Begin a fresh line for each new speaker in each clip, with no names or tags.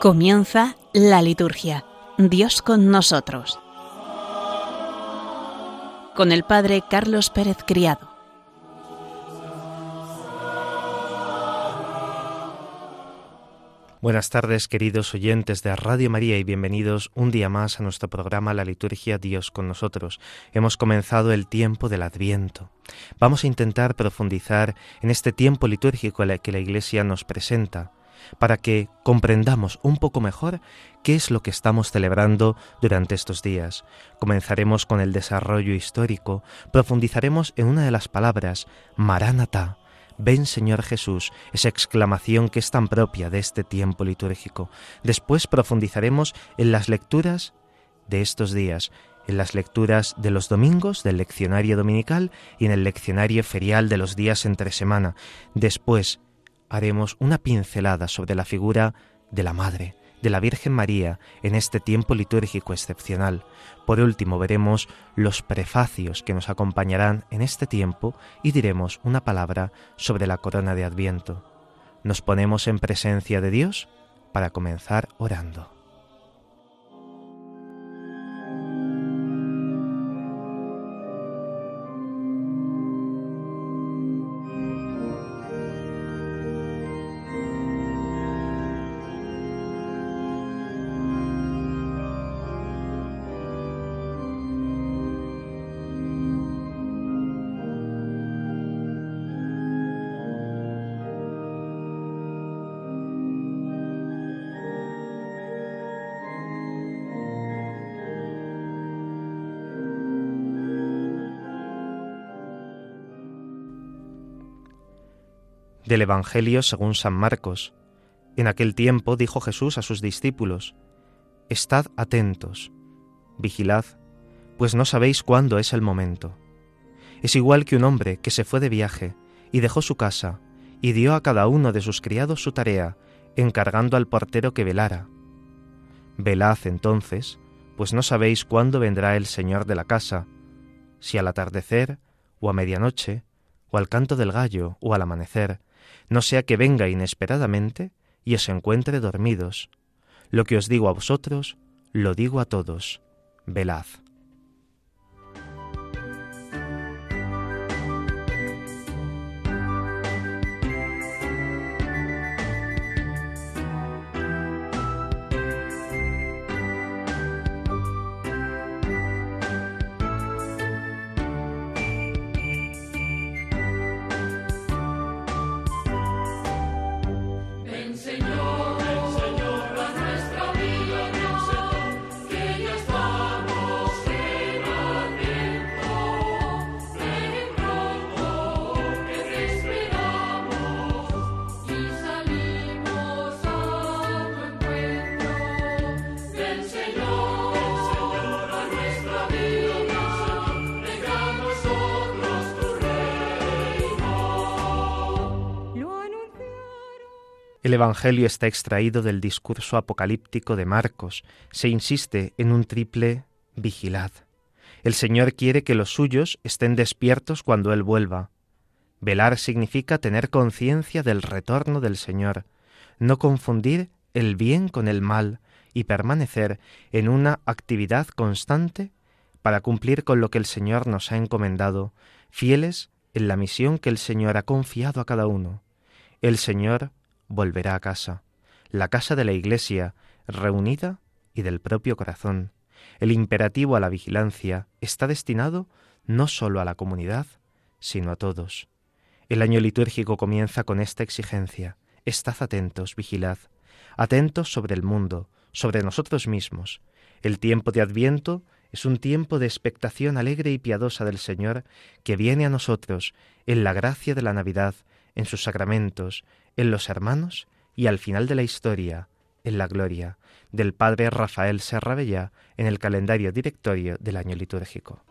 Comienza la liturgia. Dios con nosotros. Con el Padre Carlos Pérez Criado.
Buenas tardes, queridos oyentes de Radio María, y bienvenidos un día más a nuestro programa La Liturgia Dios con nosotros. Hemos comenzado el tiempo del Adviento. Vamos a intentar profundizar en este tiempo litúrgico que la Iglesia nos presenta para que comprendamos un poco mejor qué es lo que estamos celebrando durante estos días. Comenzaremos con el desarrollo histórico, profundizaremos en una de las palabras, Maránata, Ven Señor Jesús, esa exclamación que es tan propia de este tiempo litúrgico. Después profundizaremos en las lecturas de estos días, en las lecturas de los domingos del leccionario dominical y en el leccionario ferial de los días entre semana. Después haremos una pincelada sobre la figura de la Madre, de la Virgen María, en este tiempo litúrgico excepcional. Por último, veremos los prefacios que nos acompañarán en este tiempo y diremos una palabra sobre la corona de Adviento. Nos ponemos en presencia de Dios para comenzar orando. Del Evangelio según San Marcos. En aquel tiempo dijo Jesús a sus discípulos, Estad atentos, vigilad, pues no sabéis cuándo es el momento. Es igual que un hombre que se fue de viaje y dejó su casa y dio a cada uno de sus criados su tarea, encargando al portero que velara. Velad entonces, pues no sabéis cuándo vendrá el Señor de la casa, si al atardecer, o a medianoche, o al canto del gallo, o al amanecer, no sea que venga inesperadamente y os encuentre dormidos. Lo que os digo a vosotros, lo digo a todos. Velad. El Evangelio está extraído del discurso apocalíptico de Marcos. Se insiste en un triple vigilad. El Señor quiere que los suyos estén despiertos cuando Él vuelva. Velar significa tener conciencia del retorno del Señor, no confundir el bien con el mal y permanecer en una actividad constante para cumplir con lo que el Señor nos ha encomendado, fieles en la misión que el Señor ha confiado a cada uno. El Señor volverá a casa, la casa de la Iglesia, reunida y del propio corazón. El imperativo a la vigilancia está destinado no sólo a la comunidad, sino a todos. El año litúrgico comienza con esta exigencia. Estad atentos, vigilad, atentos sobre el mundo, sobre nosotros mismos. El tiempo de Adviento es un tiempo de expectación alegre y piadosa del Señor que viene a nosotros en la gracia de la Navidad, en sus sacramentos, en los hermanos y al final de la historia, en la gloria, del Padre Rafael Serrabella en el calendario directorio del año litúrgico.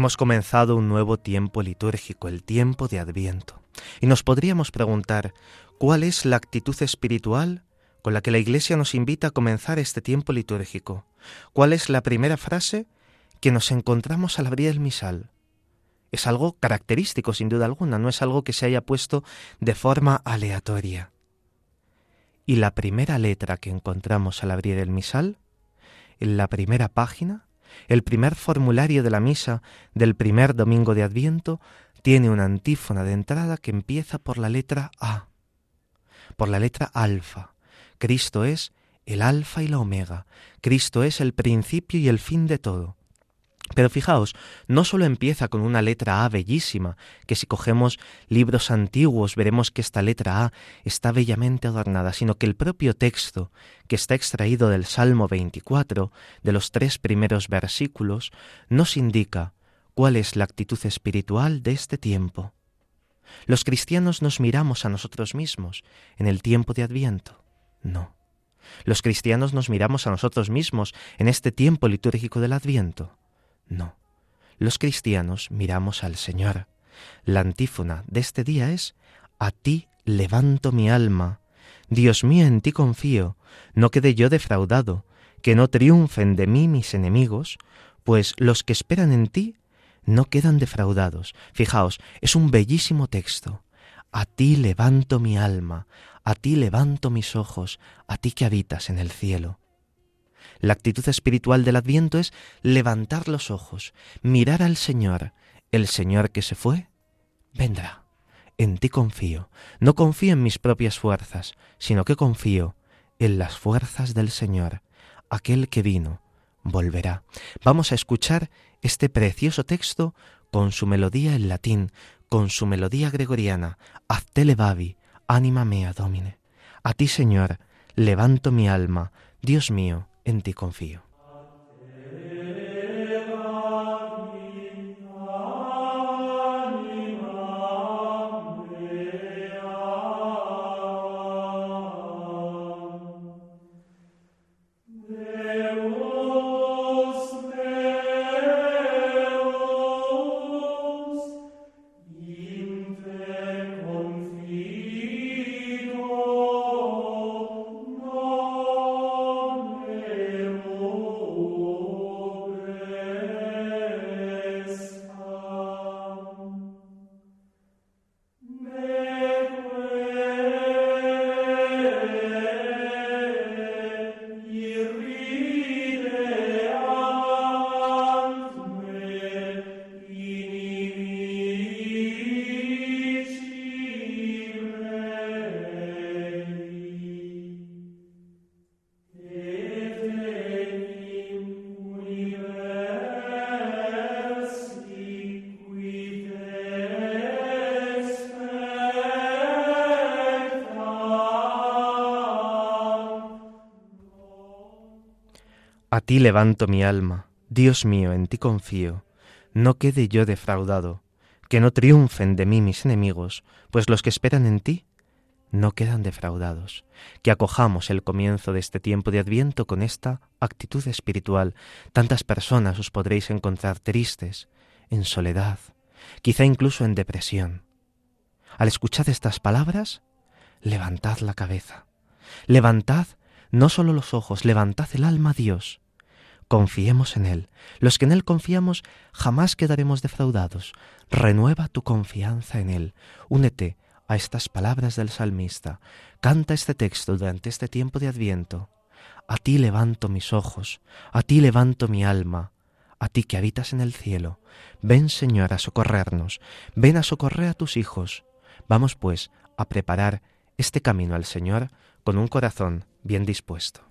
Hemos comenzado un nuevo tiempo litúrgico, el tiempo de Adviento, y nos podríamos preguntar cuál es la actitud espiritual con la que la Iglesia nos invita a comenzar este tiempo litúrgico. ¿Cuál es la primera frase que nos encontramos al abrir el misal? Es algo característico, sin duda alguna, no es algo que se haya puesto de forma aleatoria. Y la primera letra que encontramos al abrir el misal, en la primera página, el primer formulario de la misa del primer domingo de Adviento tiene una antífona de entrada que empieza por la letra A, por la letra alfa. Cristo es el alfa y la omega. Cristo es el principio y el fin de todo. Pero fijaos, no solo empieza con una letra A bellísima, que si cogemos libros antiguos veremos que esta letra A está bellamente adornada, sino que el propio texto, que está extraído del Salmo 24, de los tres primeros versículos, nos indica cuál es la actitud espiritual de este tiempo. ¿Los cristianos nos miramos a nosotros mismos en el tiempo de Adviento? No. ¿Los cristianos nos miramos a nosotros mismos en este tiempo litúrgico del Adviento? No. Los cristianos miramos al Señor. La antífona de este día es A ti levanto mi alma. Dios mío, en ti confío. No quede yo defraudado, que no triunfen de mí mis enemigos, pues los que esperan en ti no quedan defraudados. Fijaos, es un bellísimo texto. A ti levanto mi alma, a ti levanto mis ojos, a ti que habitas en el cielo. La actitud espiritual del adviento es levantar los ojos, mirar al Señor. El Señor que se fue, vendrá. En ti confío. No confío en mis propias fuerzas, sino que confío en las fuerzas del Señor. Aquel que vino, volverá. Vamos a escuchar este precioso texto con su melodía en latín, con su melodía gregoriana. Hazte levavi, anima mea domine. A ti, Señor, levanto mi alma. Dios mío, en ti confío. Ti levanto mi alma, Dios mío, en ti confío, no quede yo defraudado, que no triunfen de mí mis enemigos, pues los que esperan en ti no quedan defraudados. Que acojamos el comienzo de este tiempo de Adviento con esta actitud espiritual. Tantas personas os podréis encontrar tristes, en soledad, quizá incluso en depresión. Al escuchar estas palabras, levantad la cabeza, levantad no solo los ojos, levantad el alma a Dios. Confiemos en Él. Los que en Él confiamos jamás quedaremos defraudados. Renueva tu confianza en Él. Únete a estas palabras del salmista. Canta este texto durante este tiempo de Adviento. A ti levanto mis ojos, a ti levanto mi alma, a ti que habitas en el cielo. Ven, Señor, a socorrernos, ven a socorrer a tus hijos. Vamos, pues, a preparar este camino al Señor con un corazón bien dispuesto.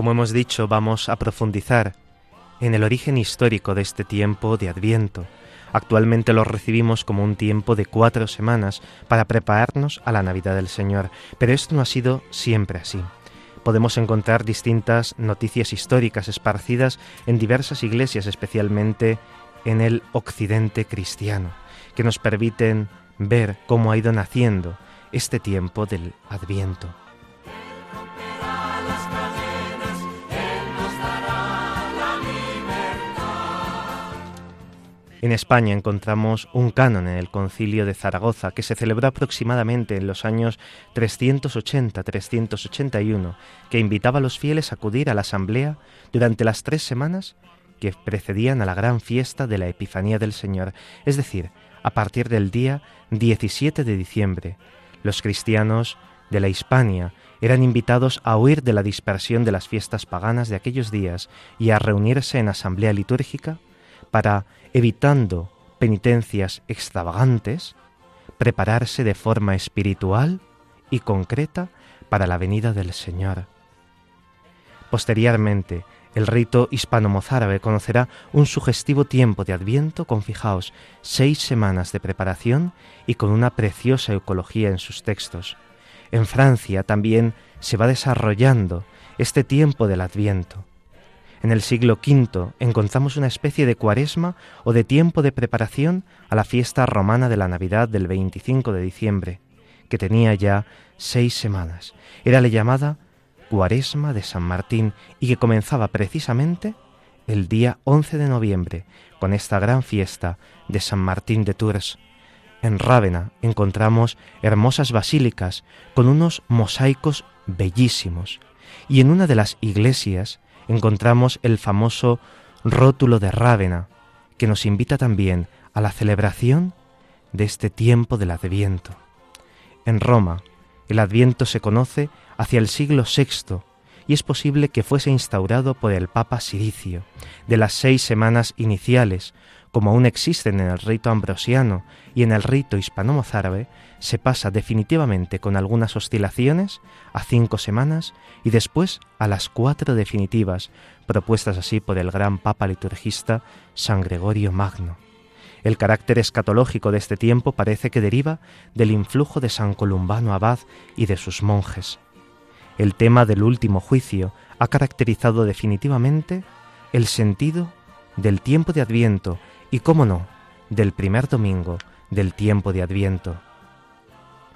Como hemos dicho, vamos a profundizar en el origen histórico de este tiempo de Adviento. Actualmente lo recibimos como un tiempo de cuatro semanas para prepararnos a la Navidad del Señor, pero esto no ha sido siempre así. Podemos encontrar distintas noticias históricas esparcidas en diversas iglesias, especialmente en el occidente cristiano, que nos permiten ver cómo ha ido naciendo este tiempo del Adviento. En España encontramos un canon en el concilio de Zaragoza que se celebró aproximadamente en los años 380-381, que invitaba a los fieles a acudir a la asamblea durante las tres semanas que precedían a la gran fiesta de la Epifanía del Señor, es decir, a partir del día 17 de diciembre. Los cristianos de la Hispania eran invitados a huir de la dispersión de las fiestas paganas de aquellos días y a reunirse en asamblea litúrgica para, evitando penitencias extravagantes, prepararse de forma espiritual y concreta para la venida del Señor. Posteriormente, el rito hispano-mozárabe conocerá un sugestivo tiempo de adviento con, fijaos, seis semanas de preparación y con una preciosa ecología en sus textos. En Francia también se va desarrollando este tiempo del adviento. En el siglo V encontramos una especie de cuaresma o de tiempo de preparación a la fiesta romana de la Navidad del 25 de diciembre, que tenía ya seis semanas. Era la llamada Cuaresma de San Martín y que comenzaba precisamente el día 11 de noviembre con esta gran fiesta de San Martín de Tours. En Rávena encontramos hermosas basílicas con unos mosaicos bellísimos y en una de las iglesias encontramos el famoso rótulo de Rávena que nos invita también a la celebración de este tiempo del Adviento. En Roma, el Adviento se conoce hacia el siglo VI y es posible que fuese instaurado por el Papa Siricio. De las seis semanas iniciales, como aún existen en el rito ambrosiano y en el rito hispano-mozárabe, se pasa definitivamente con algunas oscilaciones a cinco semanas y después a las cuatro definitivas, propuestas así por el gran Papa liturgista San Gregorio Magno. El carácter escatológico de este tiempo parece que deriva del influjo de San Columbano Abad y de sus monjes. El tema del último juicio ha caracterizado definitivamente el sentido del tiempo de Adviento y, cómo no, del primer domingo del tiempo de Adviento.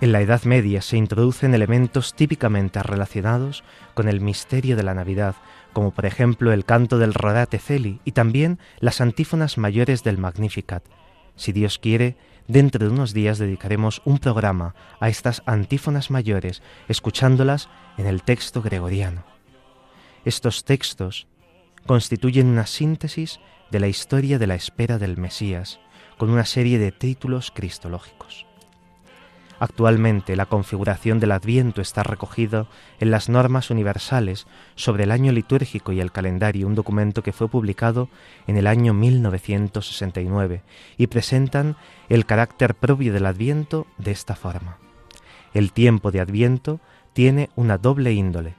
En la Edad Media se introducen elementos típicamente relacionados con el misterio de la Navidad, como por ejemplo el canto del Rodate Celi y también las antífonas mayores del Magnificat. Si Dios quiere, Dentro de unos días dedicaremos un programa a estas antífonas mayores, escuchándolas en el texto gregoriano. Estos textos constituyen una síntesis de la historia de la espera del Mesías, con una serie de títulos cristológicos. Actualmente la configuración del Adviento está recogida en las normas universales sobre el año litúrgico y el calendario, un documento que fue publicado en el año 1969 y presentan el carácter propio del Adviento de esta forma. El tiempo de Adviento tiene una doble índole.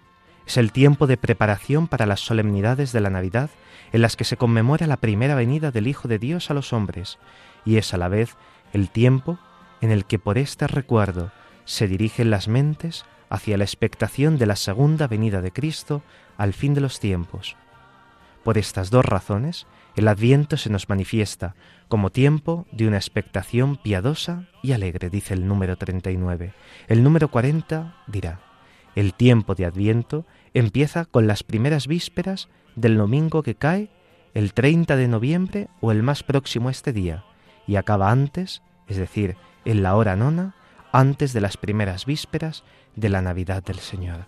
Es el tiempo de preparación para las solemnidades de la Navidad en las que se conmemora la primera venida del Hijo de Dios a los hombres y es a la vez el tiempo en el que por este recuerdo se dirigen las mentes hacia la expectación de la segunda venida de Cristo al fin de los tiempos. Por estas dos razones, el Adviento se nos manifiesta como tiempo de una expectación piadosa y alegre, dice el número 39. El número 40 dirá, el tiempo de Adviento empieza con las primeras vísperas del domingo que cae el 30 de noviembre o el más próximo a este día, y acaba antes, es decir, en la hora nona, antes de las primeras vísperas de la Navidad del Señor.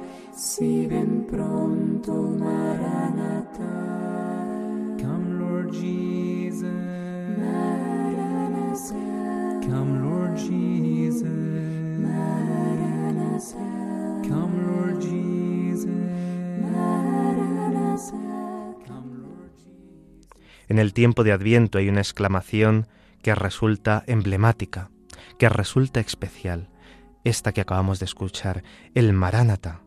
Si ven pronto, Maranata.
Come, Lord Jesus.
Maranatha.
Come, Lord Jesus.
Maranatha.
Come, Lord Jesus.
Maranatha.
Come, Lord Jesus.
En el tiempo de Adviento hay una exclamación que resulta emblemática, que resulta especial, esta que acabamos de escuchar, el Maránata.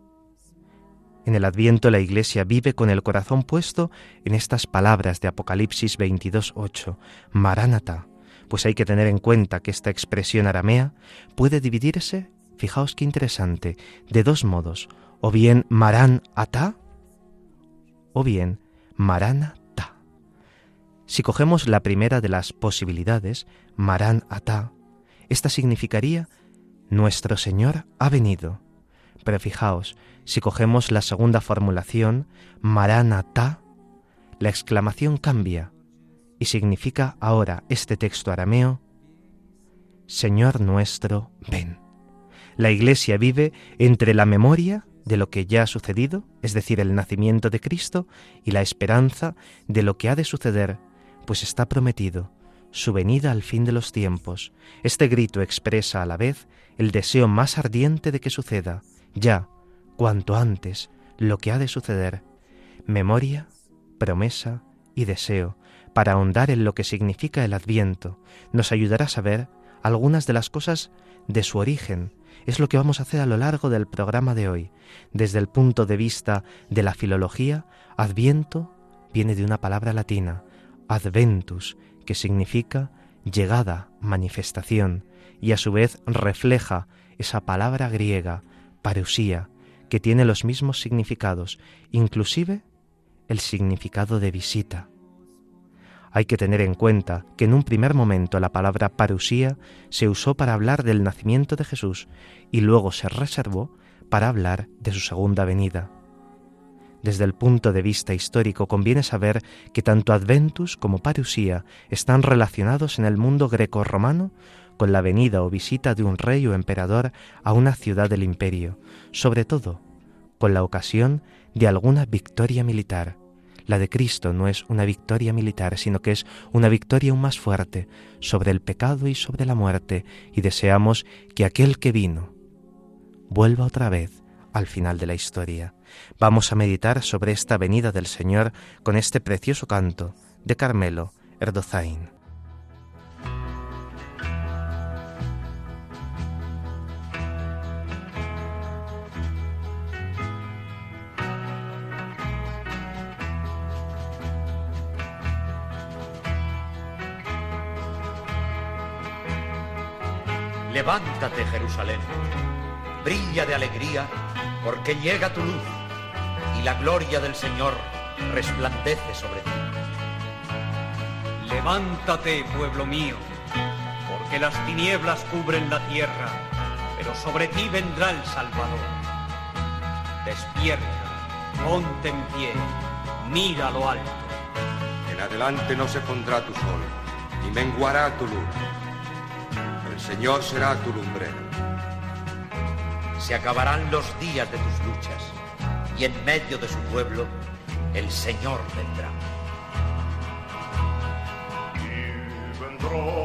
En el Adviento la Iglesia vive con el corazón puesto en estas palabras de Apocalipsis 22.8, Maránata, pues hay que tener en cuenta que esta expresión aramea puede dividirse, fijaos qué interesante, de dos modos, o bien Marán Ata, o bien Maránata. Si cogemos la primera de las posibilidades, Marán Ata, esta significaría Nuestro Señor ha venido. Pero fijaos, si cogemos la segunda formulación, Maranatá, la exclamación cambia y significa ahora este texto arameo, Señor nuestro, ven. La Iglesia vive entre la memoria de lo que ya ha sucedido, es decir, el nacimiento de Cristo, y la esperanza de lo que ha de suceder, pues está prometido su venida al fin de los tiempos. Este grito expresa a la vez el deseo más ardiente de que suceda, ya, cuanto antes, lo que ha de suceder. Memoria, promesa y deseo, para ahondar en lo que significa el adviento, nos ayudará a saber algunas de las cosas de su origen. Es lo que vamos a hacer a lo largo del programa de hoy. Desde el punto de vista de la filología, adviento viene de una palabra latina, adventus, que significa llegada, manifestación, y a su vez refleja esa palabra griega, parusía, que tiene los mismos significados, inclusive el significado de visita. Hay que tener en cuenta que en un primer momento la palabra parusía se usó para hablar del nacimiento de Jesús y luego se reservó para hablar de su segunda venida. Desde el punto de vista histórico conviene saber que tanto Adventus como Parusía están relacionados en el mundo greco-romano con la venida o visita de un rey o emperador a una ciudad del imperio, sobre todo con la ocasión de alguna victoria militar. La de Cristo no es una victoria militar, sino que es una victoria aún más fuerte sobre el pecado y sobre la muerte, y deseamos que aquel que vino vuelva otra vez al final de la historia. Vamos a meditar sobre esta venida del Señor con este precioso canto de Carmelo Erdozain.
Levántate, Jerusalén, brilla de alegría, porque llega tu luz y la gloria del Señor resplandece sobre ti.
Levántate, pueblo mío, porque las tinieblas cubren la tierra, pero sobre ti vendrá el Salvador. Despierta, ponte en pie, mira lo alto.
En adelante no se pondrá tu sol, ni menguará tu luz. El Señor será tu lumbrero.
Se acabarán los días de tus luchas, y en medio de su pueblo el Señor vendrá.
Brillará la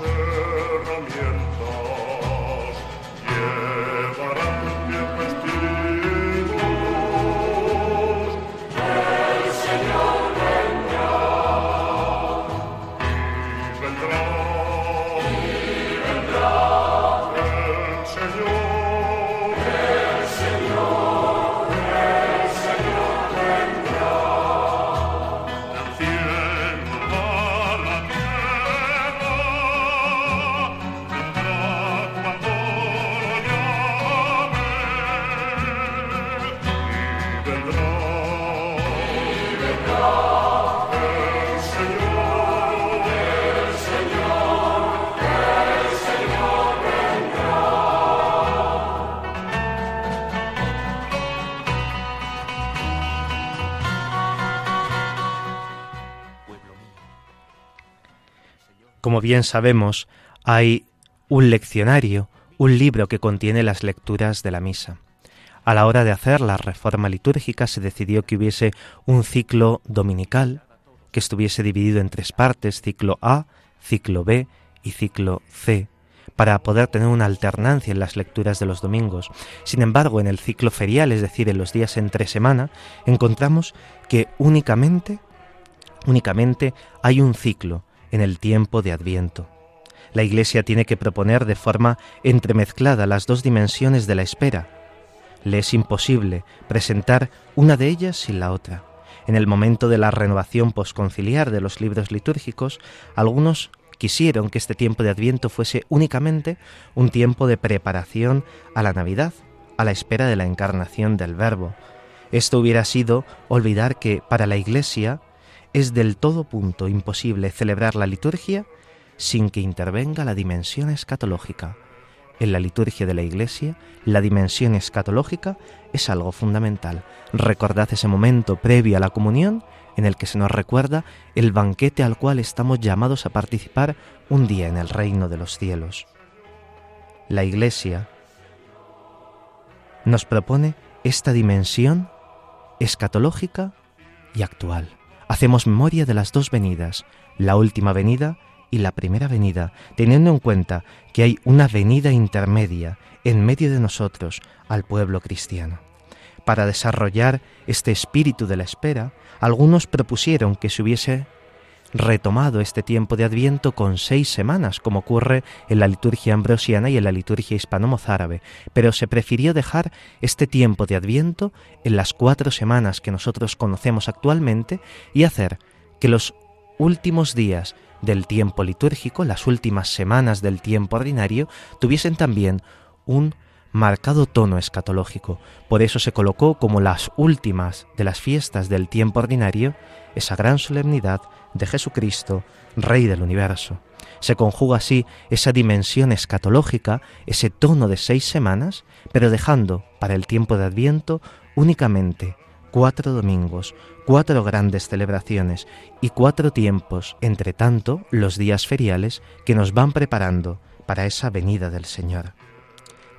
Asche.
Como bien sabemos, hay un leccionario, un libro que contiene las lecturas de la misa. A la hora de hacer la reforma litúrgica se decidió que hubiese un ciclo dominical que estuviese dividido en tres partes, ciclo A, ciclo B y ciclo C, para poder tener una alternancia en las lecturas de los domingos. Sin embargo, en el ciclo ferial, es decir, en los días entre semana, encontramos que únicamente, únicamente hay un ciclo en el tiempo de Adviento. La Iglesia tiene que proponer de forma entremezclada las dos dimensiones de la espera. Le es imposible presentar una de ellas sin la otra. En el momento de la renovación posconciliar de los libros litúrgicos, algunos quisieron que este tiempo de Adviento fuese únicamente un tiempo de preparación a la Navidad, a la espera de la encarnación del Verbo. Esto hubiera sido olvidar que para la Iglesia es del todo punto imposible celebrar la liturgia sin que intervenga la dimensión escatológica. En la liturgia de la Iglesia, la dimensión escatológica es algo fundamental. Recordad ese momento previo a la comunión en el que se nos recuerda el banquete al cual estamos llamados a participar un día en el reino de los cielos. La Iglesia nos propone esta dimensión escatológica y actual. Hacemos memoria de las dos venidas, la última venida y la primera venida, teniendo en cuenta que hay una venida intermedia en medio de nosotros al pueblo cristiano. Para desarrollar este espíritu de la espera, algunos propusieron que se hubiese retomado este tiempo de Adviento con seis semanas, como ocurre en la liturgia ambrosiana y en la liturgia hispano-mozárabe, pero se prefirió dejar este tiempo de Adviento en las cuatro semanas que nosotros conocemos actualmente y hacer que los últimos días del tiempo litúrgico, las últimas semanas del tiempo ordinario, tuviesen también un marcado tono escatológico. Por eso se colocó como las últimas de las fiestas del tiempo ordinario esa gran solemnidad de Jesucristo, Rey del universo. Se conjuga así esa dimensión escatológica, ese tono de seis semanas, pero dejando para el tiempo de Adviento únicamente cuatro domingos, cuatro grandes celebraciones y cuatro tiempos, entre tanto los días feriales que nos van preparando para esa venida del Señor.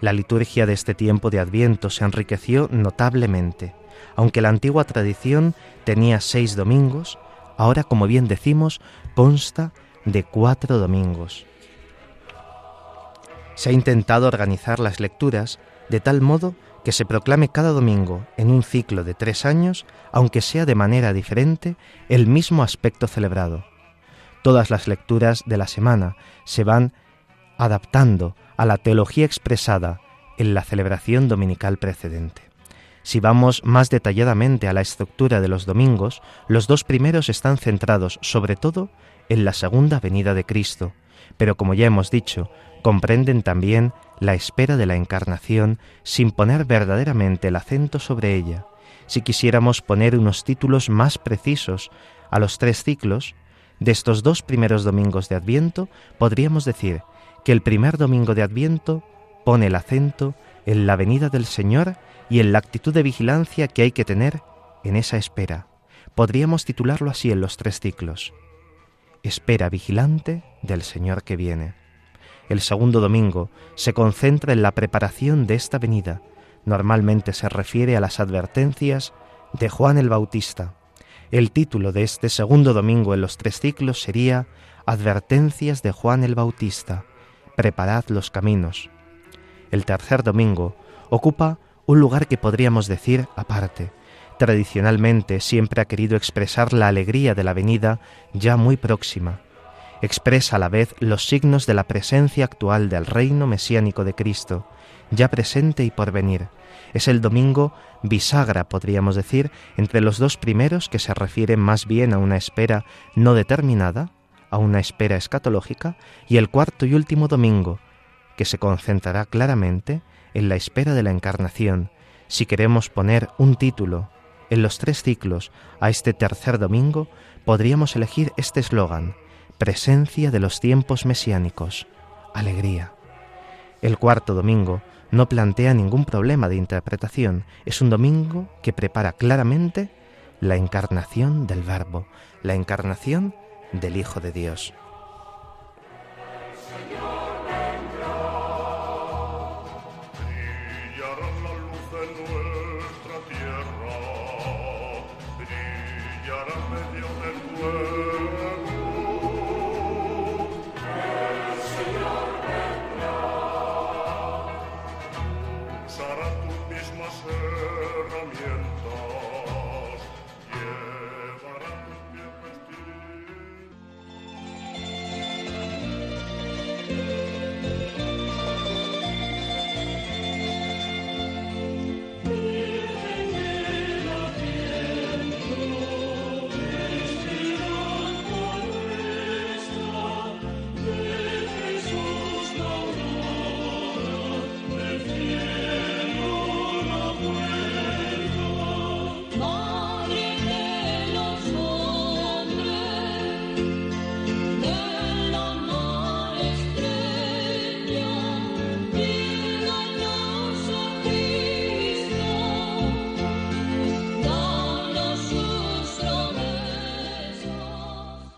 La liturgia de este tiempo de Adviento se enriqueció notablemente. Aunque la antigua tradición tenía seis domingos, ahora, como bien decimos, consta de cuatro domingos. Se ha intentado organizar las lecturas de tal modo que se proclame cada domingo, en un ciclo de tres años, aunque sea de manera diferente, el mismo aspecto celebrado. Todas las lecturas de la semana se van adaptando a la teología expresada en la celebración dominical precedente. Si vamos más detalladamente a la estructura de los domingos, los dos primeros están centrados sobre todo en la segunda venida de Cristo, pero como ya hemos dicho, comprenden también la espera de la encarnación sin poner verdaderamente el acento sobre ella. Si quisiéramos poner unos títulos más precisos a los tres ciclos, de estos dos primeros domingos de Adviento, podríamos decir que el primer domingo de Adviento pone el acento en la venida del Señor y en la actitud de vigilancia que hay que tener en esa espera. Podríamos titularlo así en los tres ciclos. Espera vigilante del Señor que viene. El segundo domingo se concentra en la preparación de esta venida. Normalmente se refiere a las advertencias de Juan el Bautista. El título de este segundo domingo en los tres ciclos sería Advertencias de Juan el Bautista preparad los caminos. El tercer domingo ocupa un lugar que podríamos decir aparte. Tradicionalmente siempre ha querido expresar la alegría de la venida ya muy próxima. Expresa a la vez los signos de la presencia actual del reino mesiánico de Cristo, ya presente y por venir. Es el domingo bisagra, podríamos decir, entre los dos primeros que se refieren más bien a una espera no determinada, a una espera escatológica, y el cuarto y último domingo, que se concentrará claramente en la espera de la encarnación. Si queremos poner un título en los tres ciclos a este tercer domingo, podríamos elegir este eslogan, Presencia de los tiempos mesiánicos, alegría. El cuarto domingo no plantea ningún problema de interpretación, es un domingo que prepara claramente la encarnación del Verbo, la encarnación del Hijo de Dios.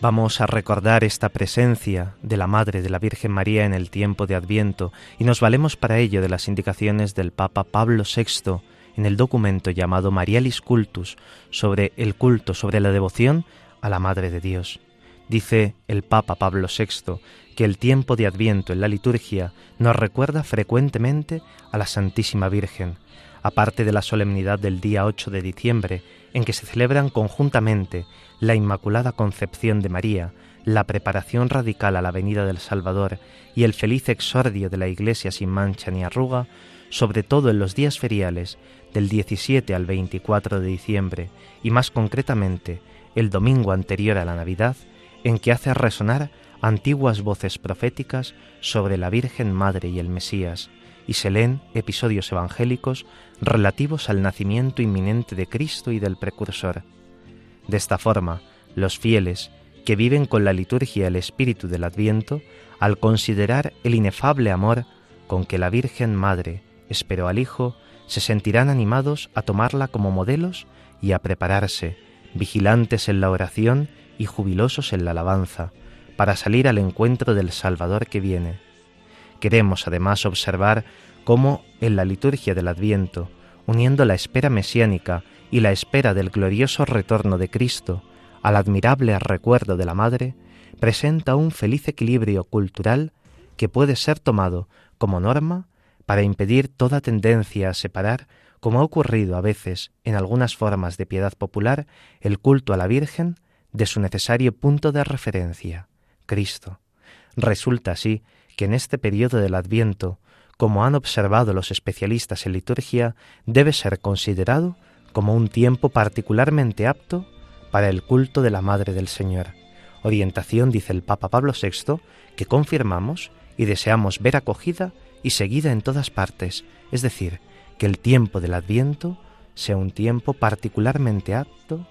Vamos a recordar esta presencia de la Madre de la Virgen María en el tiempo de Adviento y nos valemos para ello de las indicaciones del Papa Pablo VI en el documento llamado Marialis Cultus sobre el culto, sobre la devoción a la Madre de Dios. Dice el Papa Pablo VI que el tiempo de Adviento en la liturgia nos recuerda frecuentemente a la Santísima Virgen, aparte de la solemnidad del día 8 de diciembre, en que se celebran conjuntamente la Inmaculada Concepción de María, la preparación radical a la venida del Salvador y el feliz exordio de la Iglesia sin mancha ni arruga, sobre todo en los días feriales del 17 al 24 de diciembre y más concretamente el domingo anterior a la Navidad, en que hace resonar antiguas voces proféticas sobre la Virgen Madre y el Mesías, y se leen episodios evangélicos relativos al nacimiento inminente de Cristo y del precursor. De esta forma, los fieles, que viven con la liturgia el espíritu del Adviento, al considerar el inefable amor con que la Virgen Madre esperó al Hijo, se sentirán animados a tomarla como modelos y a prepararse, vigilantes en la oración y jubilosos en la alabanza, para salir al encuentro del Salvador que viene. Queremos además observar cómo en la liturgia del Adviento, uniendo la espera mesiánica y la espera del glorioso retorno de Cristo al admirable recuerdo de la Madre, presenta un feliz equilibrio cultural que puede ser tomado como norma para impedir toda tendencia a separar, como ha ocurrido a veces en algunas formas de piedad popular, el culto a la Virgen de su necesario punto de referencia, Cristo. Resulta así que en este periodo del Adviento, como han observado los especialistas en liturgia, debe ser considerado como un tiempo particularmente apto para el culto de la Madre del Señor. Orientación, dice el Papa Pablo VI, que confirmamos y deseamos ver acogida y seguida en todas partes, es decir, que el tiempo del Adviento sea un tiempo particularmente apto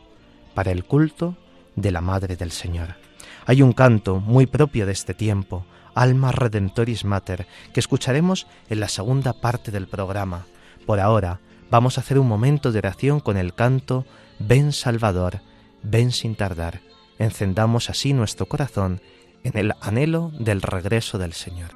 para el culto de la Madre del Señor. Hay un canto muy propio de este tiempo, Alma Redentoris Mater, que escucharemos en la segunda parte del programa. Por ahora, vamos a hacer un momento de oración con el canto Ven Salvador, ven sin tardar. Encendamos así nuestro corazón en el anhelo del regreso del Señor.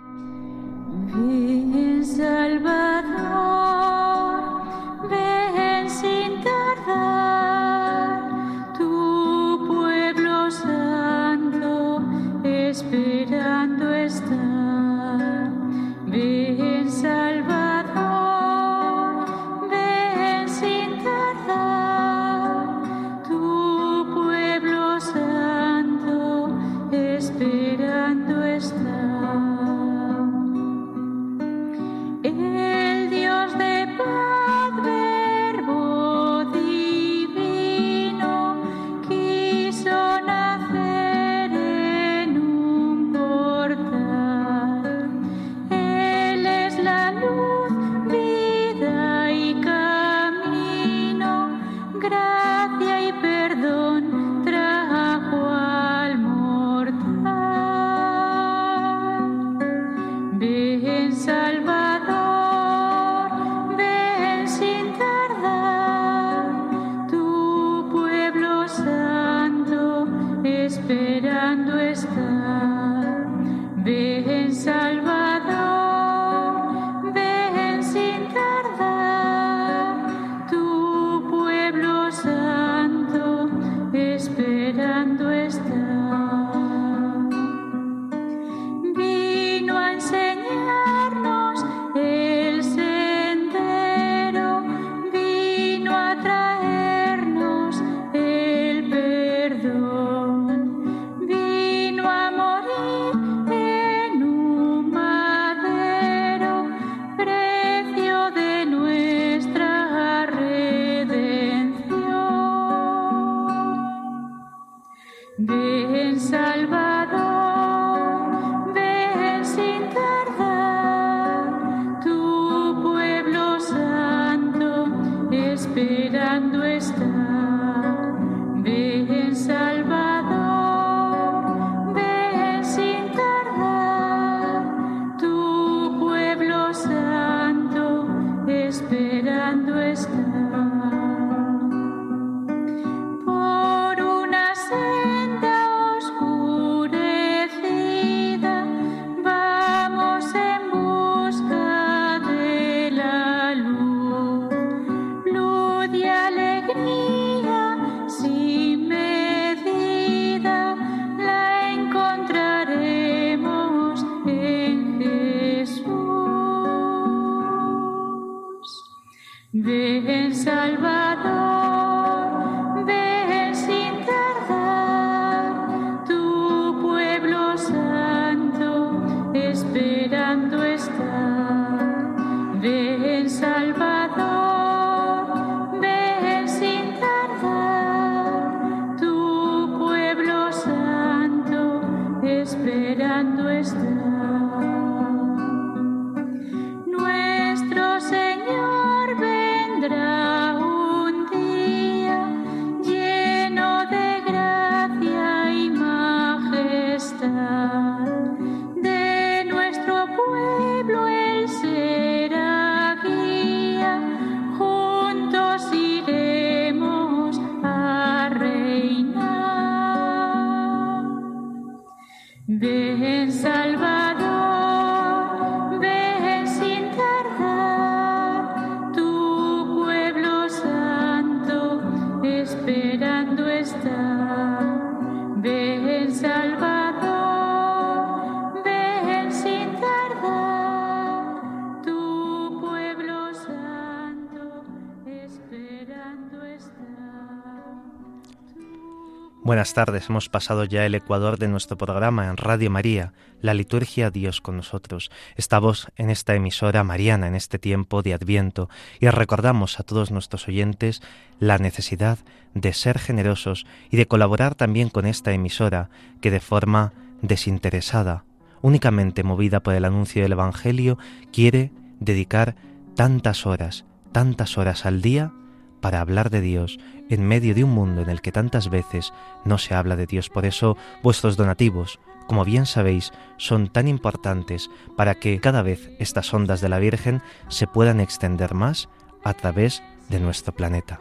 Buenas tardes, hemos pasado ya el ecuador de nuestro programa en Radio María, la liturgia Dios con nosotros. Estamos en esta emisora mariana en este tiempo de Adviento y recordamos a todos nuestros oyentes la necesidad de ser generosos y de colaborar también con esta emisora que de forma desinteresada, únicamente movida por el anuncio del Evangelio, quiere dedicar tantas horas, tantas horas al día para hablar de Dios en medio de un mundo en el que tantas veces no se habla de Dios. Por eso vuestros donativos, como bien sabéis, son tan importantes para que cada vez estas ondas de la Virgen se puedan extender más a través de nuestro planeta.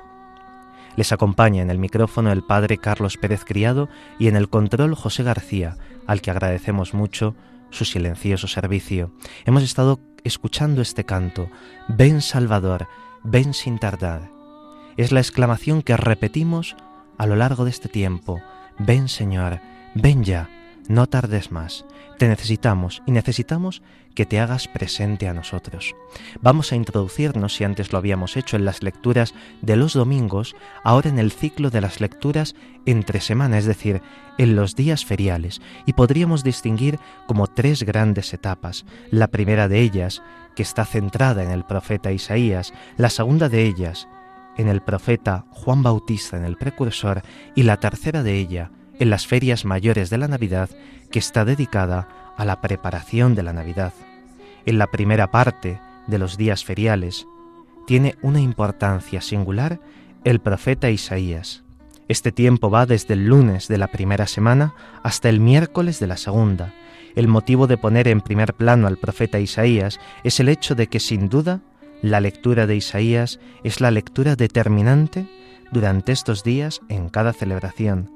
Les acompaña en el micrófono el padre Carlos Pérez Criado y en el control José García, al que agradecemos mucho su silencioso servicio. Hemos estado escuchando este canto, Ven Salvador, ven sin tardar. Es la exclamación que repetimos a lo largo de este tiempo. Ven Señor, ven ya, no tardes más. Te necesitamos y necesitamos que te hagas presente a nosotros. Vamos a introducirnos, si antes lo habíamos hecho, en las lecturas de los domingos, ahora en el ciclo de las lecturas entre semana, es decir, en los días feriales, y podríamos distinguir como tres grandes etapas. La primera de ellas, que está centrada en el profeta Isaías, la segunda de ellas, en el profeta Juan Bautista, en el precursor, y la tercera de ella, en las ferias mayores de la Navidad, que está dedicada a la preparación de la Navidad. En la primera parte de los días feriales, tiene una importancia singular el profeta Isaías. Este tiempo va desde el lunes de la primera semana hasta el miércoles de la segunda. El motivo de poner en primer plano al profeta Isaías es el hecho de que sin duda la lectura de Isaías es la lectura determinante durante estos días en cada celebración.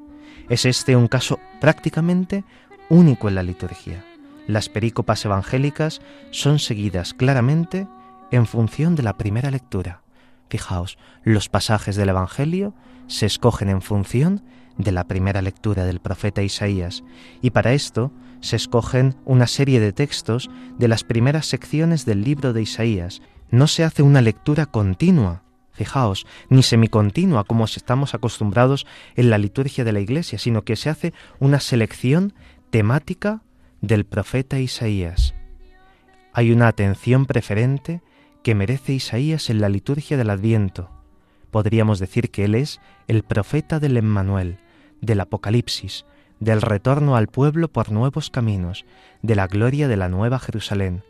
Es este un caso prácticamente único en la liturgia. Las perícopas evangélicas son seguidas claramente en función de la primera lectura. Fijaos, los pasajes del Evangelio se escogen en función de la primera lectura del profeta Isaías, y para esto se escogen una serie de textos de las primeras secciones del libro de Isaías, no se hace una lectura continua, fijaos, ni semicontinua como estamos acostumbrados en la liturgia de la Iglesia, sino que se hace una selección temática del profeta Isaías. Hay una atención preferente que merece Isaías en la liturgia del Adviento. Podríamos decir que él es el profeta del Emmanuel, del Apocalipsis, del retorno al pueblo por nuevos caminos, de la gloria de la nueva Jerusalén.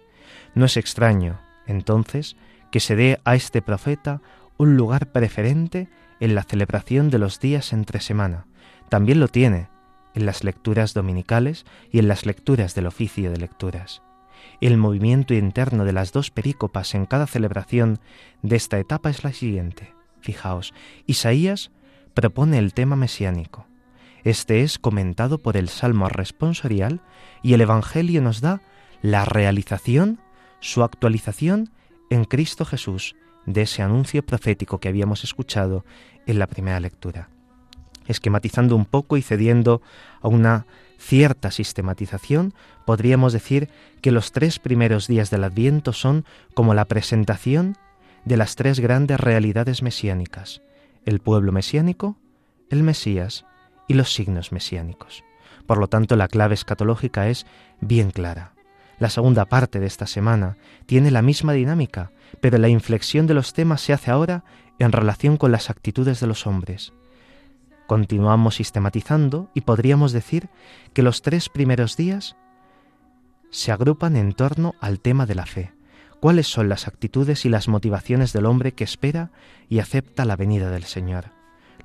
No es extraño entonces que se dé a este profeta un lugar preferente en la celebración de los días entre semana. También lo tiene en las lecturas dominicales y en las lecturas del oficio de lecturas. El movimiento interno de las dos perícopas en cada celebración de esta etapa es la siguiente. Fijaos, Isaías propone el tema mesiánico. Este es comentado por el Salmo responsorial y el Evangelio nos da la realización su actualización en Cristo Jesús de ese anuncio profético que habíamos escuchado en la primera lectura. Esquematizando un poco y cediendo a una cierta sistematización, podríamos decir que los tres primeros días del Adviento son como la presentación de las tres grandes realidades mesiánicas, el pueblo mesiánico, el Mesías y los signos mesiánicos. Por lo tanto, la clave escatológica es bien clara. La segunda parte de esta semana tiene la misma dinámica, pero la inflexión de los temas se hace ahora en relación con las actitudes de los hombres. Continuamos sistematizando y podríamos decir que los tres primeros días se agrupan en torno al tema de la fe. ¿Cuáles son las actitudes y las motivaciones del hombre que espera y acepta la venida del Señor?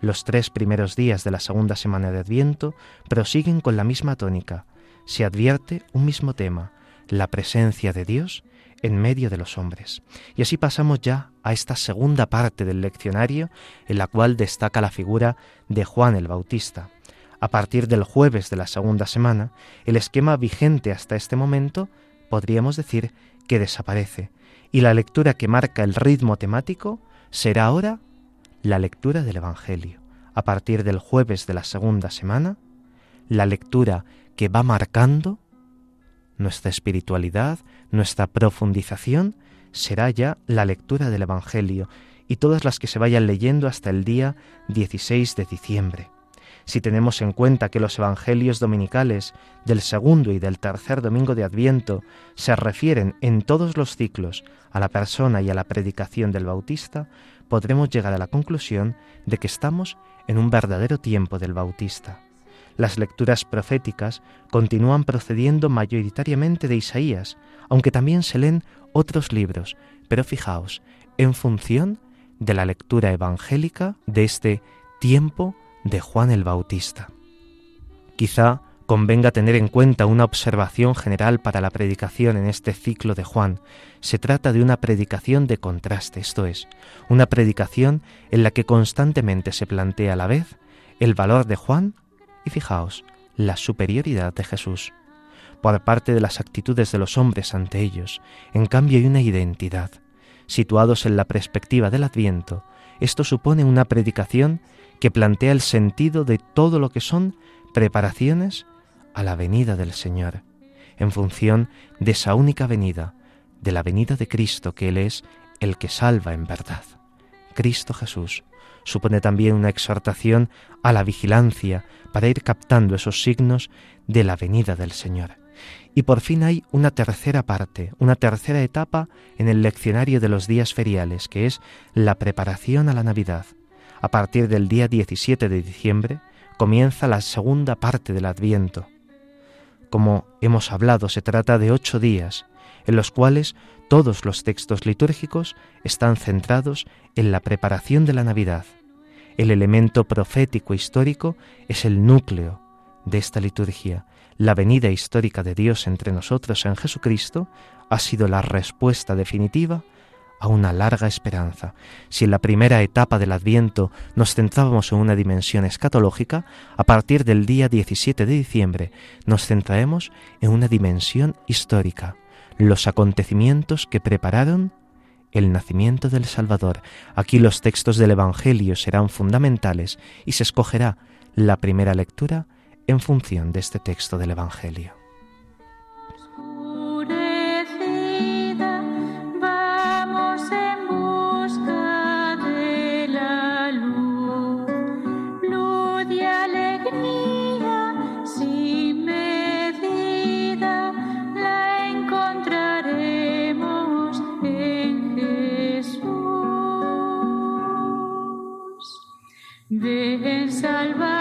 Los tres primeros días de la segunda semana de Adviento prosiguen con la misma tónica. Se advierte un mismo tema, la presencia de Dios en medio de los hombres. Y así pasamos ya a esta segunda parte del leccionario en la cual destaca la figura de Juan el Bautista. A partir del jueves de la segunda semana, el esquema vigente hasta este momento podríamos decir que desaparece, y la lectura que marca el ritmo temático será ahora la lectura del Evangelio. A partir del jueves de la segunda semana, la lectura que va marcando nuestra espiritualidad, nuestra profundización, será ya la lectura del Evangelio y todas las que se vayan leyendo hasta el día 16 de diciembre. Si tenemos en cuenta que los Evangelios dominicales del segundo y del tercer domingo de Adviento se refieren en todos los ciclos a la persona y a la predicación del Bautista, podremos llegar a la conclusión de que estamos en un verdadero tiempo del Bautista. Las lecturas proféticas continúan procediendo mayoritariamente de Isaías, aunque también se leen otros libros, pero fijaos, en función de la lectura evangélica de este tiempo de Juan el Bautista. Quizá convenga tener en cuenta una observación general para la predicación en este ciclo de Juan. Se trata de una predicación de contraste, esto es, una predicación en la que constantemente se plantea a la vez el valor de Juan y fijaos, la superioridad de Jesús. Por parte de las actitudes de los hombres ante ellos, en cambio hay una identidad. Situados en la perspectiva del Adviento, esto supone una predicación que plantea el sentido de todo lo que son preparaciones a la venida del Señor, en función de esa única venida, de la venida de Cristo, que Él es el que salva en verdad. Cristo Jesús supone también una exhortación a la vigilancia para ir captando esos signos de la venida del Señor. Y por fin hay una tercera parte, una tercera etapa en el leccionario de los días feriales, que es la preparación a la Navidad. A partir del día 17 de diciembre comienza la segunda parte del Adviento. Como hemos hablado, se trata de ocho días, en los cuales todos los textos litúrgicos están centrados en la preparación de la Navidad. El elemento profético histórico es el núcleo de esta liturgia. La venida histórica de Dios entre nosotros en Jesucristo ha sido la respuesta definitiva a una larga esperanza. Si en la primera etapa del Adviento nos centrábamos en una dimensión escatológica, a partir del día 17 de diciembre nos centraremos en una dimensión histórica, los acontecimientos que prepararon el nacimiento del Salvador. Aquí los textos del Evangelio serán fundamentales y se escogerá la primera lectura en función de este texto del Evangelio.
Ven Salvador,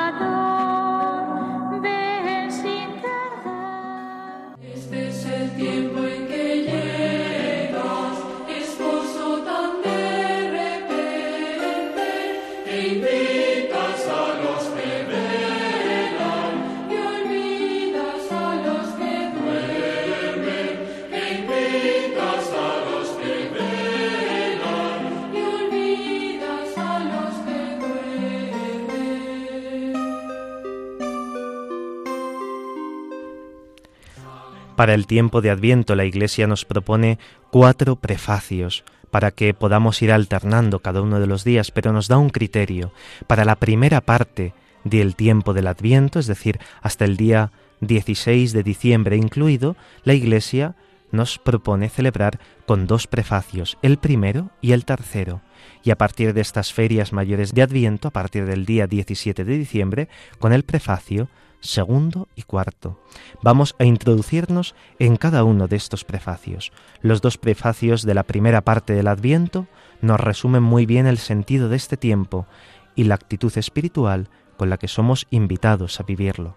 Para el tiempo de Adviento la Iglesia nos propone cuatro prefacios para que podamos ir alternando cada uno de los días, pero nos da un criterio. Para la primera parte del tiempo del Adviento, es decir, hasta el día 16 de diciembre incluido, la Iglesia nos propone celebrar con dos prefacios, el primero y el tercero. Y a partir de estas ferias mayores de Adviento, a partir del día 17 de diciembre, con el prefacio segundo y cuarto. Vamos a introducirnos en cada uno de estos prefacios. Los dos prefacios de la primera parte del Adviento nos resumen muy bien el sentido de este tiempo y la actitud espiritual con la que somos invitados a vivirlo.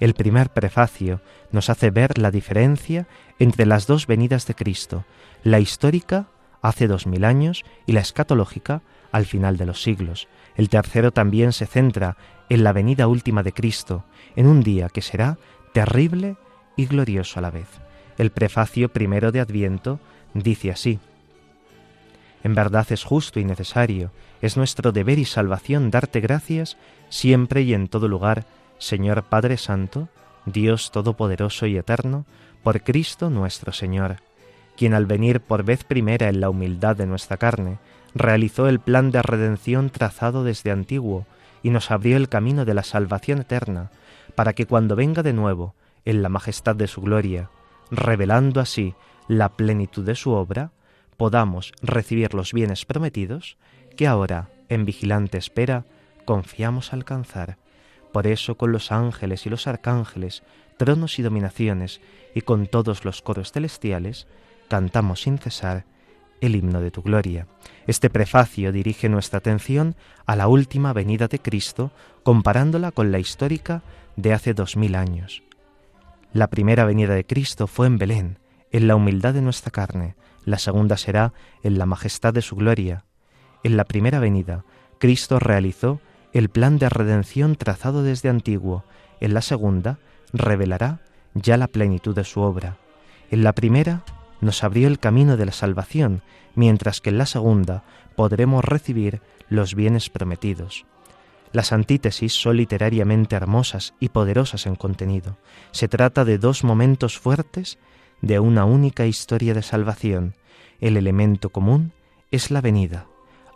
El primer prefacio nos hace ver la diferencia entre las dos venidas de Cristo, la histórica hace dos mil años y la escatológica al final de los siglos. El tercero también se centra en la venida última de Cristo, en un día que será terrible y glorioso a la vez. El prefacio primero de Adviento dice así, En verdad es justo y necesario, es nuestro deber y salvación darte gracias siempre y en todo lugar, Señor Padre Santo, Dios Todopoderoso y Eterno, por Cristo nuestro Señor, quien al venir por vez primera en la humildad de nuestra carne, realizó el plan de redención trazado desde antiguo y nos abrió el camino de la salvación eterna, para que cuando venga de nuevo, en la majestad de su gloria, revelando así la plenitud de su obra, podamos recibir los bienes prometidos que ahora, en vigilante espera, confiamos alcanzar. Por eso con los ángeles y los arcángeles, tronos y dominaciones, y con todos los coros celestiales, cantamos sin cesar el himno de tu gloria. Este prefacio dirige nuestra atención a la última venida de Cristo, comparándola con la histórica de hace dos mil años. La primera venida de Cristo fue en Belén, en la humildad de nuestra carne, la segunda será en la majestad de su gloria. En la primera venida, Cristo realizó el plan de redención trazado desde antiguo, en la segunda, revelará ya la plenitud de su obra. En la primera, nos abrió el camino de la salvación, mientras que en la segunda podremos recibir los bienes prometidos. Las antítesis son literariamente hermosas y poderosas en contenido. Se trata de dos momentos fuertes de una única historia de salvación. El elemento común es la venida,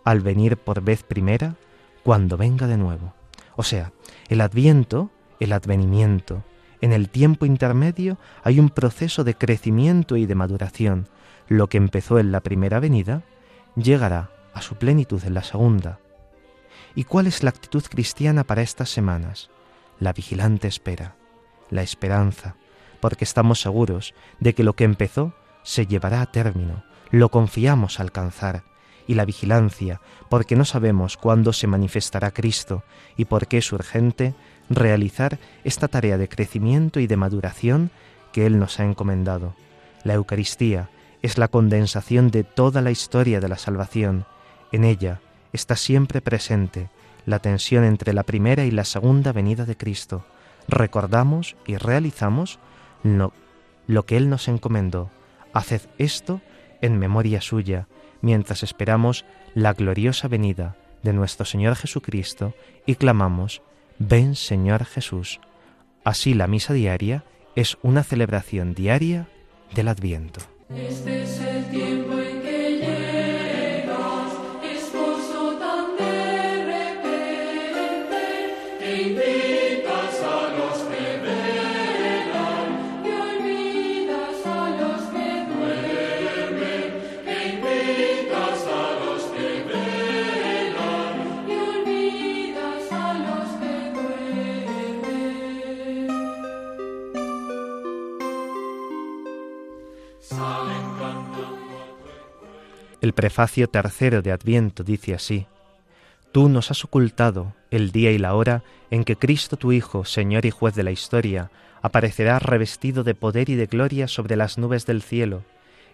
al venir por vez primera, cuando venga de nuevo. O sea, el adviento, el advenimiento, en el tiempo intermedio hay un proceso de crecimiento y de maduración. Lo que empezó en la primera venida llegará a su plenitud en la segunda. ¿Y cuál es la actitud cristiana para estas semanas? La vigilante espera, la esperanza, porque estamos seguros de que lo que empezó se llevará a término, lo confiamos alcanzar, y la vigilancia, porque no sabemos cuándo se manifestará Cristo y porque es urgente realizar esta tarea de crecimiento y de maduración que Él nos ha encomendado. La Eucaristía es la condensación de toda la historia de la salvación. En ella está siempre presente la tensión entre la primera y la segunda venida de Cristo. Recordamos y realizamos lo, que Él nos encomendó. Haced esto en memoria suya, mientras esperamos la gloriosa venida de nuestro Señor Jesucristo y clamamos, ven Señor Jesús. Así la misa diaria es una celebración diaria del Adviento.
Este es el tiempo
El prefacio tercero de Adviento dice así, Tú nos has ocultado el día y la hora en que Cristo tu Hijo, Señor y Juez de la historia, aparecerá revestido de poder y de gloria sobre las nubes del cielo.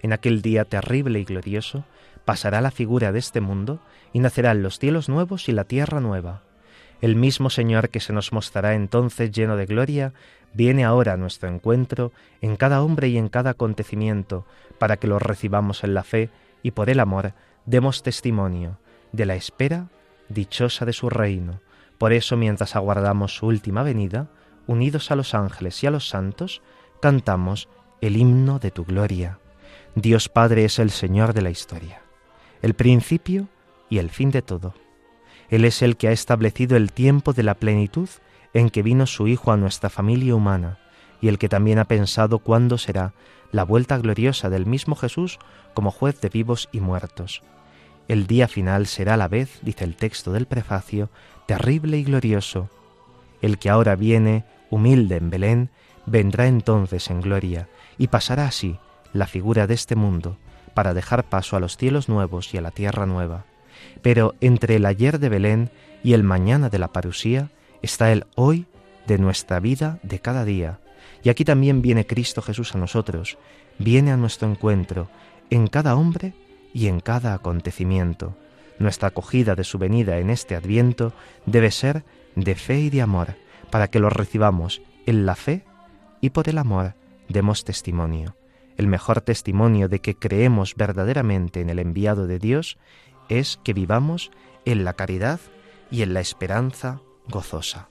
En aquel día terrible y glorioso pasará la figura de este mundo y nacerán los cielos nuevos y la tierra nueva. El mismo Señor que se nos mostrará entonces lleno de gloria, viene ahora a nuestro encuentro en cada hombre y en cada acontecimiento, para que lo recibamos en la fe y por el amor demos testimonio de la espera dichosa de su reino. Por eso, mientras aguardamos su última venida, unidos a los ángeles y a los santos, cantamos el himno de tu gloria. Dios Padre es el Señor de la historia, el principio y el fin de todo. Él es el que ha establecido el tiempo de la plenitud en que vino su Hijo a nuestra familia humana, y el que también ha pensado cuándo será la vuelta gloriosa del mismo Jesús como juez de vivos y muertos. El día final será a la vez, dice el texto del prefacio, terrible y glorioso. El que ahora viene, humilde en Belén, vendrá entonces en gloria, y pasará así la figura de este mundo, para dejar paso a los cielos nuevos y a la tierra nueva. Pero entre el ayer de Belén y el mañana de la parusía está el hoy de nuestra vida de cada día. Y aquí también viene Cristo Jesús a nosotros, viene a nuestro encuentro, en cada hombre y en cada acontecimiento. Nuestra acogida de su venida en este adviento debe ser de fe y de amor, para que lo recibamos en la fe y por el amor demos testimonio. El mejor testimonio de que creemos verdaderamente en el enviado de Dios es que vivamos en la caridad y en la esperanza gozosa.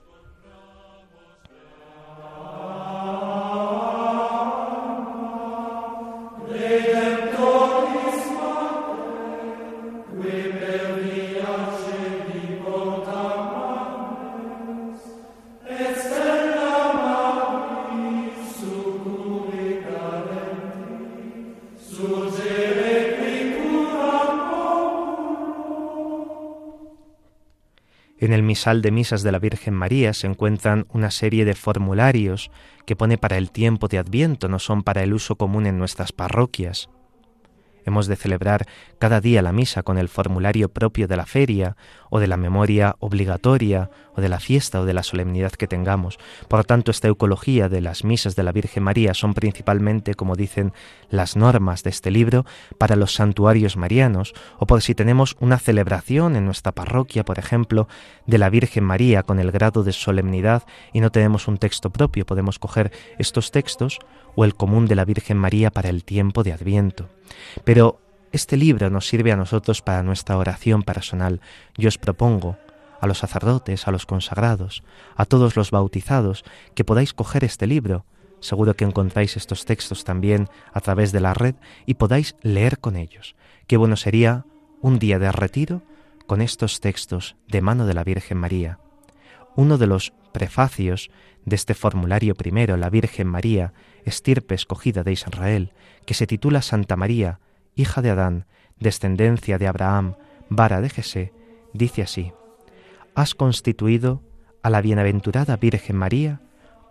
Misal de misas de la Virgen María se encuentran una serie de formularios que pone para el tiempo de Adviento, no son para el uso común en nuestras parroquias. Hemos de celebrar cada día la misa con el formulario propio de la feria o de la memoria obligatoria o de la fiesta o de la solemnidad que tengamos. Por tanto, esta ecología de las misas de la Virgen María son principalmente, como dicen las normas de este libro, para los santuarios marianos o por si tenemos una celebración en nuestra parroquia, por ejemplo, de la Virgen María con el grado de solemnidad y no tenemos un texto propio, podemos coger estos textos o el común de la Virgen María para el tiempo de Adviento. Pero este libro nos sirve a nosotros para nuestra oración personal. Yo os propongo, a los sacerdotes, a los consagrados, a todos los bautizados, que podáis coger este libro. Seguro que encontráis estos textos también a través de la red y podáis leer con ellos. Qué bueno sería un día de retiro con estos textos de mano de la Virgen María. Uno de los prefacios de este formulario primero, la Virgen María, estirpe escogida de Israel, que se titula Santa María, hija de Adán, descendencia de Abraham, vara de Jesé, dice así, Has constituido a la bienaventurada Virgen María,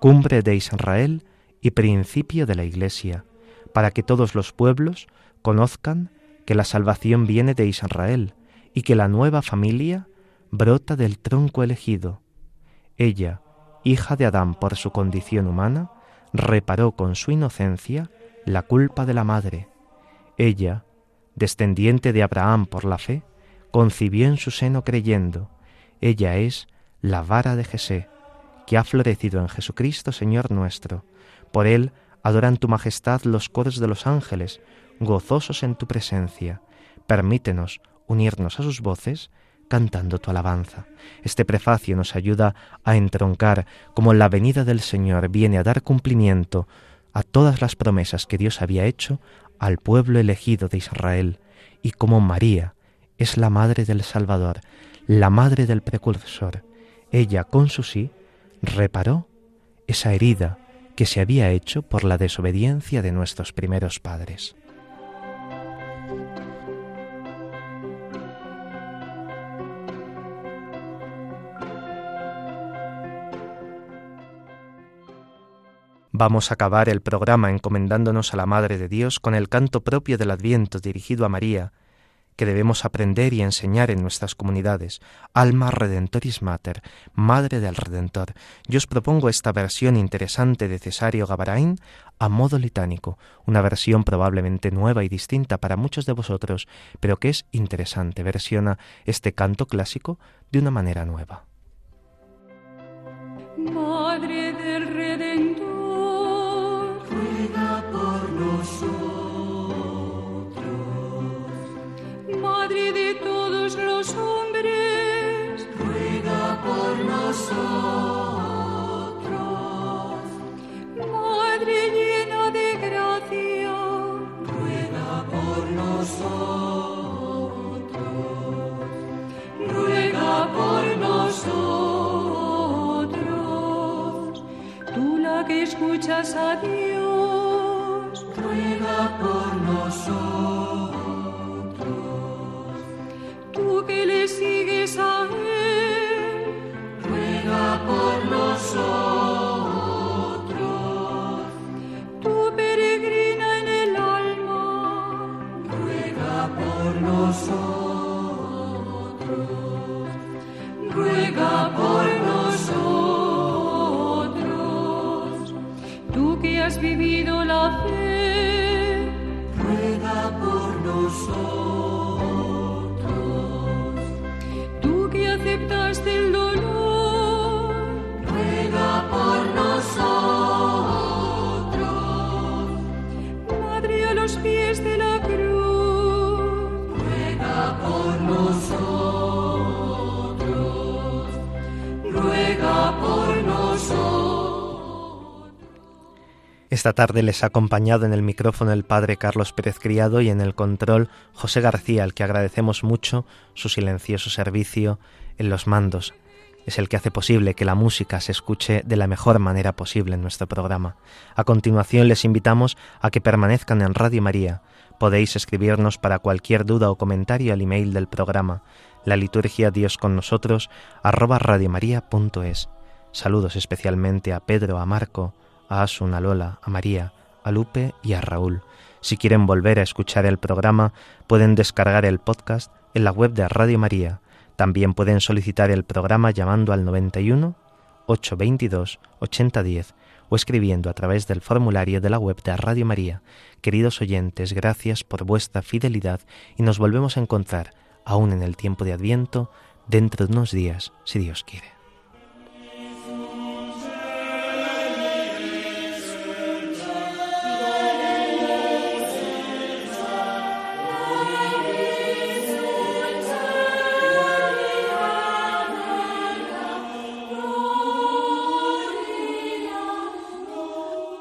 cumbre de Israel y principio de la Iglesia, para que todos los pueblos conozcan que la salvación viene de Israel y que la nueva familia brota del tronco elegido. Ella, hija de Adán por su condición humana, reparó con su inocencia la culpa de la madre. Ella, descendiente de Abraham por la fe, concibió en su seno creyendo. Ella es la vara de Jesé, que ha florecido en Jesucristo Señor nuestro. Por él adoran tu majestad los coros de los ángeles, gozosos en tu presencia. Permítenos unirnos a sus voces cantando tu alabanza. Este prefacio nos ayuda a entroncar cómo la venida del Señor viene a dar cumplimiento a todas las promesas que Dios había hecho al pueblo elegido de Israel y como María es la madre del Salvador, la madre del precursor. Ella con su sí reparó esa herida que se había hecho por la desobediencia de nuestros primeros padres. Vamos a acabar el programa encomendándonos a la Madre de Dios con el canto propio del Adviento dirigido a María, que debemos aprender y enseñar en nuestras comunidades. Alma Redentoris Mater, Madre del Redentor. Yo os propongo esta versión interesante de Cesario Gabarain a modo litánico, una versión probablemente nueva y distinta para muchos de vosotros, pero que es interesante, versiona este canto clásico de una manera nueva.
Los hombres, ruega por nosotros. Madre llena de gracia, ruega por nosotros. Ruega por nosotros. Tú la que escuchas a Dios, ruega por nosotros. Que le sigues a Él, ruega por nosotros. Tú peregrina en el alma, ruega por nosotros.
Esta tarde les ha acompañado en el micrófono el padre Carlos Pérez Criado y en el control José García, al que agradecemos mucho su silencioso servicio en los mandos es el que hace posible que la música se escuche de la mejor manera posible en nuestro programa. A continuación les invitamos a que permanezcan en Radio María. Podéis escribirnos para cualquier duda o comentario al email del programa, la liturgia Dios con nosotros, arroba radiomaria.es. Saludos especialmente a Pedro, a Marco, a Asun, a Lola, a María, a Lupe y a Raúl. Si quieren volver a escuchar el programa, pueden descargar el podcast en la web de Radio María. También pueden solicitar el programa llamando al 91 822 8010 o escribiendo a través del formulario de la web de Radio María. Queridos oyentes, gracias por vuestra fidelidad y nos volvemos a encontrar, aún en el tiempo de Adviento, dentro de unos días, si Dios quiere.